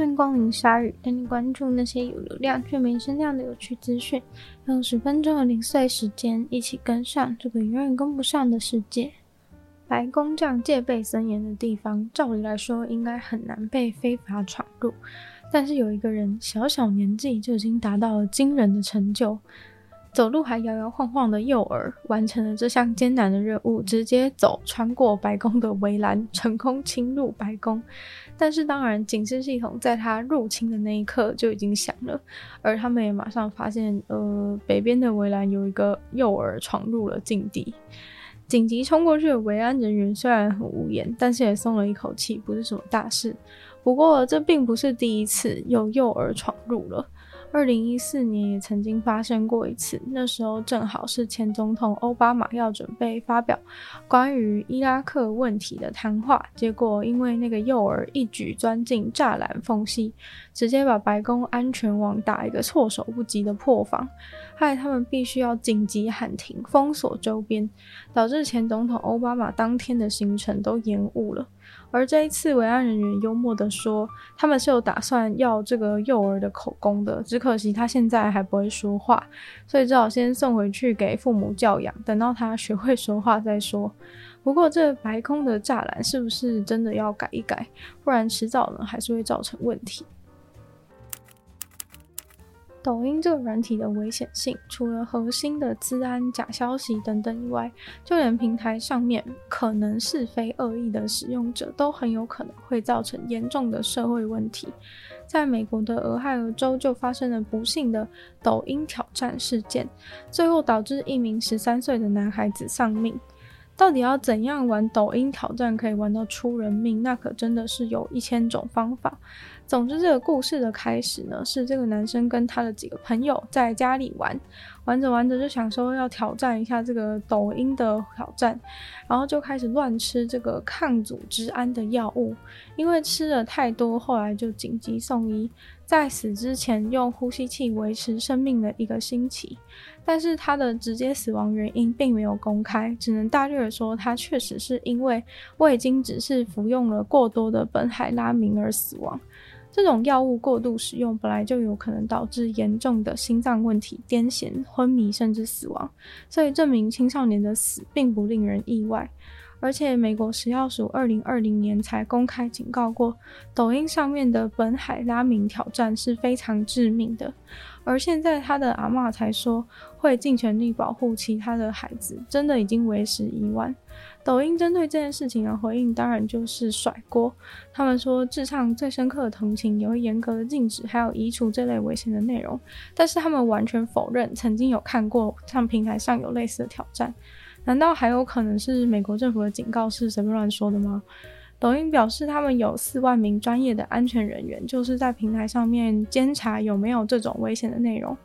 欢迎光临鲨鱼，带你关注那些有流量却没声量的有趣资讯。用十分钟的零碎时间，一起跟上这个永远跟不上的世界。白宫这样戒备森严的地方，照理来说应该很难被非法闯入。但是有一个人，小小年纪就已经达到了惊人的成就。走路还摇摇晃晃的幼儿完成了这项艰难的任务，直接走穿过白宫的围栏，成功侵入白宫。但是当然，警示系统在他入侵的那一刻就已经响了，而他们也马上发现，呃，北边的围栏有一个幼儿闯入了禁地。紧急冲过去的维安人员虽然很无言，但是也松了一口气，不是什么大事。不过这并不是第一次有幼儿闯入了。二零一四年也曾经发生过一次，那时候正好是前总统奥巴马要准备发表关于伊拉克问题的谈话，结果因为那个幼儿一举钻进栅栏缝隙，直接把白宫安全网打一个措手不及的破防，害他们必须要紧急喊停，封锁周边，导致前总统奥巴马当天的行程都延误了。而这一次，维安人员幽默地说，他们是有打算要这个幼儿的口供的，只可惜他现在还不会说话，所以只好先送回去给父母教养，等到他学会说话再说。不过，这白空的栅栏是不是真的要改一改？不然迟早呢，还是会造成问题。抖音这个软体的危险性，除了核心的资安、假消息等等以外，就连平台上面可能是非恶意的使用者，都很有可能会造成严重的社会问题。在美国的俄亥俄州就发生了不幸的抖音挑战事件，最后导致一名十三岁的男孩子丧命。到底要怎样玩抖音挑战可以玩到出人命？那可真的是有一千种方法。总之，这个故事的开始呢，是这个男生跟他的几个朋友在家里玩，玩着玩着就想说要挑战一下这个抖音的挑战，然后就开始乱吃这个抗组织胺的药物，因为吃了太多，后来就紧急送医，在死之前用呼吸器维持生命的一个星期，但是他的直接死亡原因并没有公开，只能大略的说，他确实是因为未经指示服用了过多的苯海拉明而死亡。这种药物过度使用本来就有可能导致严重的心脏问题、癫痫、昏迷甚至死亡，所以证明青少年的死并不令人意外。而且，美国食药署二零二零年才公开警告过，抖音上面的本海拉明挑战是非常致命的。而现在他的阿嬷才说会尽全力保护其他的孩子，真的已经为时已晚。抖音针对这件事情的回应当然就是甩锅，他们说致上最深刻的同情，也会严格的禁止还有移除这类危险的内容。但是他们完全否认曾经有看过像平台上有类似的挑战。难道还有可能是美国政府的警告是随便乱说的吗？抖音表示，他们有四万名专业的安全人员，就是在平台上面监察有没有这种危险的内容。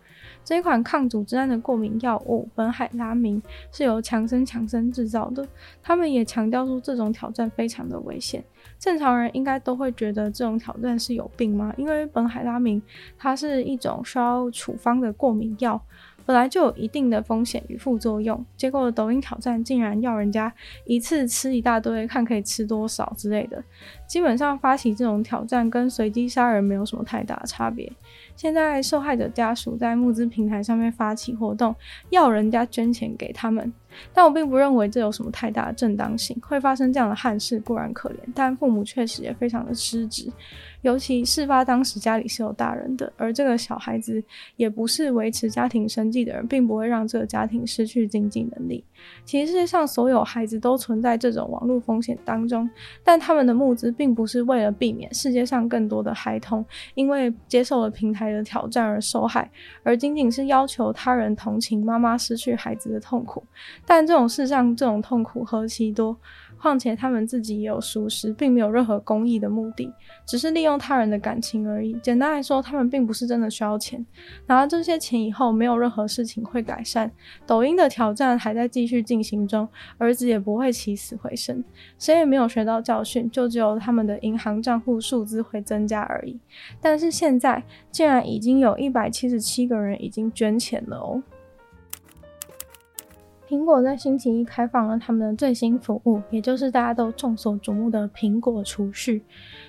这一款抗组织胺的过敏药物苯海拉明是由强生强生制造的。他们也强调说，这种挑战非常的危险。正常人应该都会觉得这种挑战是有病吗？因为苯海拉明它是一种需要处方的过敏药。本来就有一定的风险与副作用，结果抖音挑战竟然要人家一次吃一大堆，看可以吃多少之类的。基本上发起这种挑战跟随机杀人没有什么太大的差别。现在受害者家属在募资平台上面发起活动，要人家捐钱给他们。但我并不认为这有什么太大的正当性，会发生这样的憾事固然可怜，但父母确实也非常的失职。尤其事发当时家里是有大人的，而这个小孩子也不是维持家庭生计的人，并不会让这个家庭失去经济能力。其实世界上所有孩子都存在这种网络风险当中，但他们的募资并不是为了避免世界上更多的孩童因为接受了平台的挑战而受害，而仅仅是要求他人同情妈妈失去孩子的痛苦。但这种世上这种痛苦何其多。况且他们自己也有熟识，并没有任何公益的目的，只是利用他人的感情而已。简单来说，他们并不是真的需要钱，拿了这些钱以后，没有任何事情会改善。抖音的挑战还在继续进行中，儿子也不会起死回生，谁也没有学到教训，就只有他们的银行账户数字会增加而已。但是现在，竟然已经有一百七十七个人已经捐钱了哦。苹果在星期一开放了他们的最新服务，也就是大家都众所瞩目的苹果储蓄。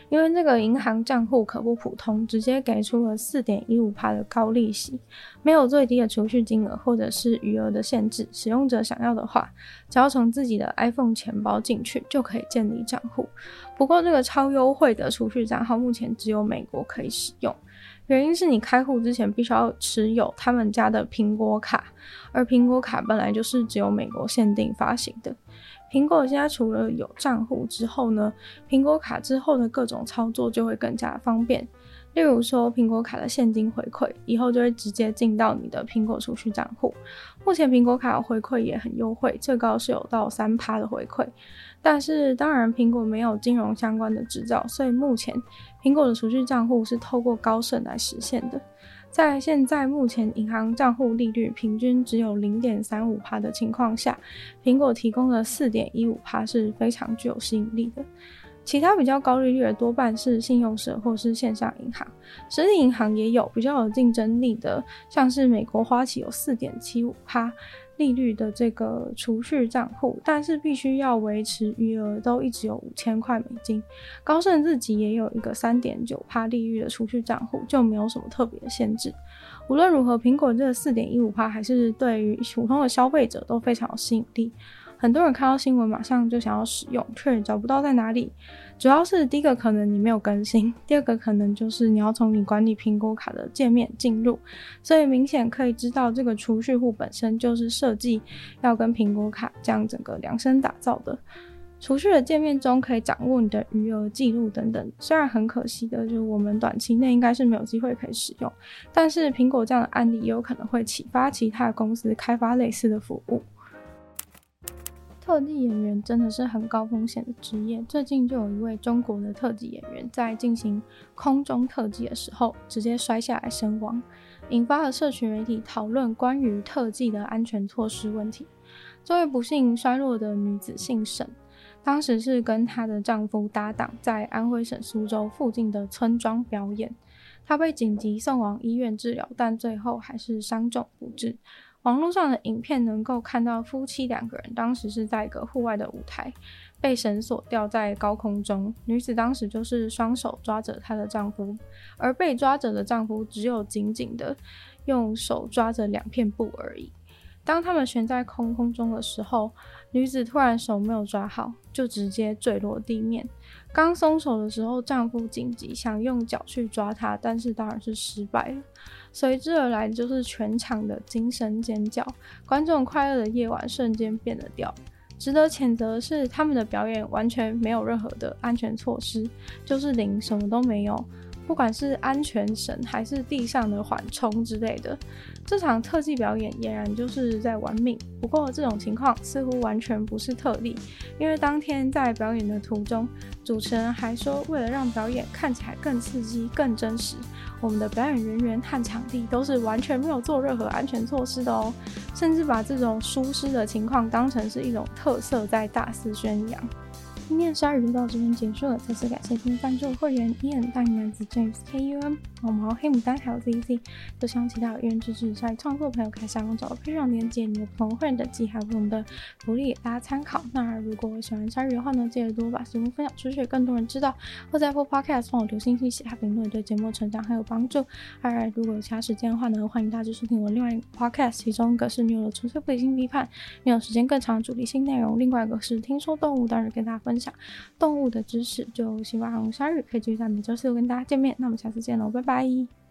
因为这个银行账户可不普通，直接给出了四点一五趴的高利息，没有最低的储蓄金额或者是余额的限制。使用者想要的话，只要从自己的 iPhone 钱包进去就可以建立账户。不过，这个超优惠的储蓄账号目前只有美国可以使用。原因是你开户之前必须要持有他们家的苹果卡，而苹果卡本来就是只有美国限定发行的。苹果现在除了有账户之后呢，苹果卡之后的各种操作就会更加方便。例如说，苹果卡的现金回馈以后就会直接进到你的苹果储蓄账户。目前苹果卡的回馈也很优惠，最高是有到三趴的回馈。但是当然，苹果没有金融相关的执照，所以目前苹果的储蓄账户是透过高盛来实现的。在现在目前银行账户利率平均只有零点三五趴的情况下，苹果提供的四点一五趴是非常具有吸引力的。其他比较高利率的多半是信用社或是线上银行，实体银行也有比较有竞争力的，像是美国花旗有四点七五趴。利率的这个储蓄账户，但是必须要维持余额都一直有五千块美金。高盛自己也有一个三点九趴利率的储蓄账户，就没有什么特别的限制。无论如何，苹果这个四点一五趴还是对于普通的消费者都非常有吸引力。很多人看到新闻马上就想要使用，却找不到在哪里。主要是第一个可能你没有更新，第二个可能就是你要从你管理苹果卡的界面进入。所以明显可以知道，这个储蓄户本身就是设计要跟苹果卡这样整个量身打造的。储蓄的界面中可以掌握你的余额记录等等。虽然很可惜的就是我们短期内应该是没有机会可以使用，但是苹果这样的案例也有可能会启发其他公司开发类似的服务。特技演员真的是很高风险的职业。最近就有一位中国的特技演员在进行空中特技的时候，直接摔下来身亡，引发了社群媒体讨论关于特技的安全措施问题。这位不幸摔落的女子姓沈，当时是跟她的丈夫搭档在安徽省苏州附近的村庄表演，她被紧急送往医院治疗，但最后还是伤重不治。网络上的影片能够看到夫妻两个人当时是在一个户外的舞台，被绳索吊在高空中。女子当时就是双手抓着她的丈夫，而被抓着的丈夫只有紧紧的用手抓着两片布而已。当他们悬在空空中的时候，女子突然手没有抓好，就直接坠落地面。刚松手的时候，丈夫紧急想用脚去抓她，但是当然是失败了。随之而来就是全场的惊声尖叫，观众快乐的夜晚瞬间变了调。值得谴责的是，他们的表演完全没有任何的安全措施，就是零，什么都没有。不管是安全绳还是地上的缓冲之类的，这场特技表演俨然就是在玩命。不过这种情况似乎完全不是特例，因为当天在表演的途中，主持人还说，为了让表演看起来更刺激、更真实，我们的表演人员和场地都是完全没有做任何安全措施的哦，甚至把这种疏失的情况当成是一种特色，在大肆宣扬。今天的鲨鱼就到这边结束了，再次感谢今天赞助会员 Ian、大男子 James、KUM、毛毛、黑牡丹还有 ZZ，都希望其他有愿支持在创作朋友可以下方找到配上链接，你的不同会员等级还有不同的福利给大家参考。那如果喜欢鲨鱼的话呢，记得多把节目分享出去，更多人知道，或在 Apple Podcast 帮我留信息、写下评论，对节目成长很有帮助。而如果有其他时间的话呢，欢迎大家收听我另外一个 Podcast，其中一个是女友的纯粹不理性批判，没有时间更长的主题性内容，另外一个是听说动物，当然跟大家分享。分享动物的知识，就希望鲨鱼可以继续在每周四跟大家见面。那我们下次见喽，拜拜。